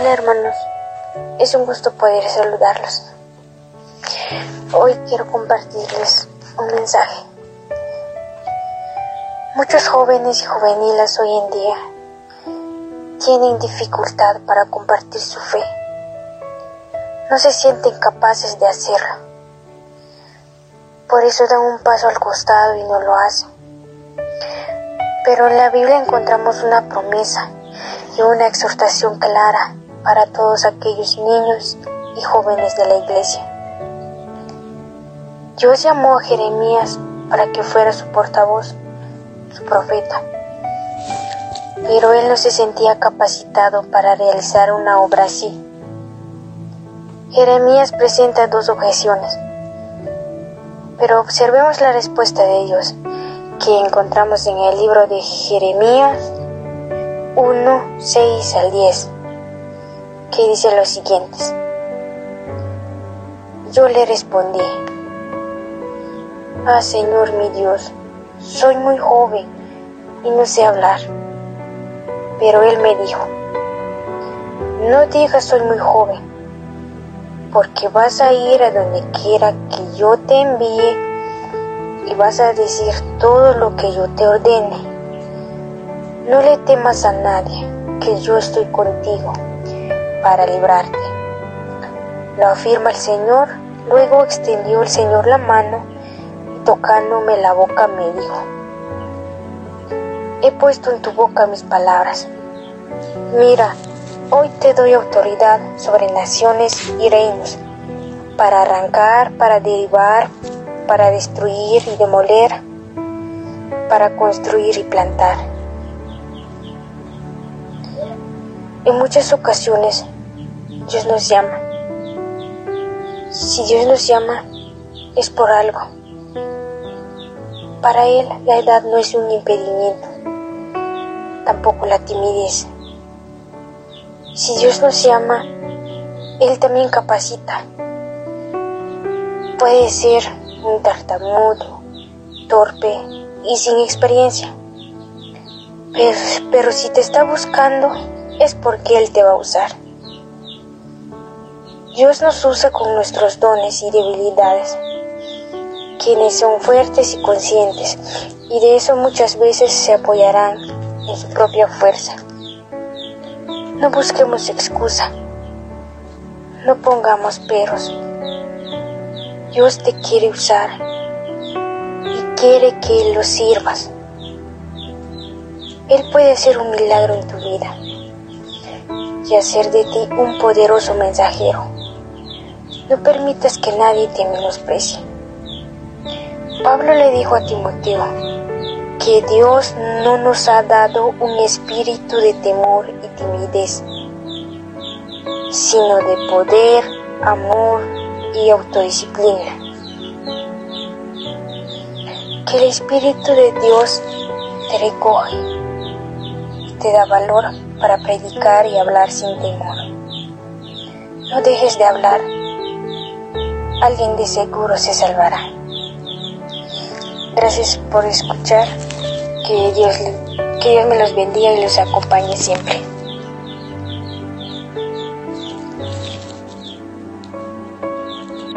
Hola hermanos, es un gusto poder saludarlos. Hoy quiero compartirles un mensaje. Muchos jóvenes y juveniles hoy en día tienen dificultad para compartir su fe. No se sienten capaces de hacerlo. Por eso dan un paso al costado y no lo hacen. Pero en la Biblia encontramos una promesa y una exhortación clara para todos aquellos niños y jóvenes de la iglesia. Dios llamó a Jeremías para que fuera su portavoz, su profeta, pero él no se sentía capacitado para realizar una obra así. Jeremías presenta dos objeciones, pero observemos la respuesta de Dios que encontramos en el libro de Jeremías 1, 6 al 10 que dice lo siguiente. Yo le respondí, Ah Señor mi Dios, soy muy joven y no sé hablar. Pero él me dijo, no digas soy muy joven, porque vas a ir a donde quiera que yo te envíe y vas a decir todo lo que yo te ordene. No le temas a nadie, que yo estoy contigo para librarte. Lo afirma el Señor. Luego extendió el Señor la mano y tocándome la boca me dijo, he puesto en tu boca mis palabras. Mira, hoy te doy autoridad sobre naciones y reinos, para arrancar, para derribar, para destruir y demoler, para construir y plantar. En muchas ocasiones Dios nos llama. Si Dios nos llama es por algo. Para Él la edad no es un impedimento, tampoco la timidez. Si Dios nos llama, Él también capacita. Puede ser un tartamudo, torpe y sin experiencia. Pero, pero si te está buscando, es porque Él te va a usar. Dios nos usa con nuestros dones y debilidades, quienes son fuertes y conscientes, y de eso muchas veces se apoyarán en su propia fuerza. No busquemos excusa, no pongamos peros. Dios te quiere usar y quiere que lo sirvas. Él puede hacer un milagro en tu vida y hacer de ti un poderoso mensajero. No permitas que nadie te menosprecie. Pablo le dijo a Timoteo que Dios no nos ha dado un espíritu de temor y timidez, sino de poder, amor y autodisciplina. Que el Espíritu de Dios te recoge te da valor para predicar y hablar sin temor. No dejes de hablar, alguien de seguro se salvará. Gracias por escuchar, que Dios, que Dios me los bendiga y los acompañe siempre.